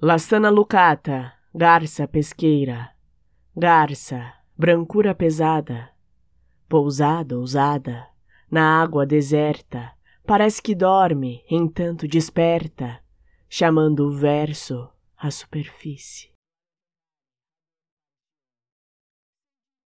Laçana lucata, garça pesqueira, garça, brancura pesada, pousada ousada, na água deserta, parece que dorme, entanto desperta, chamando o verso à superfície.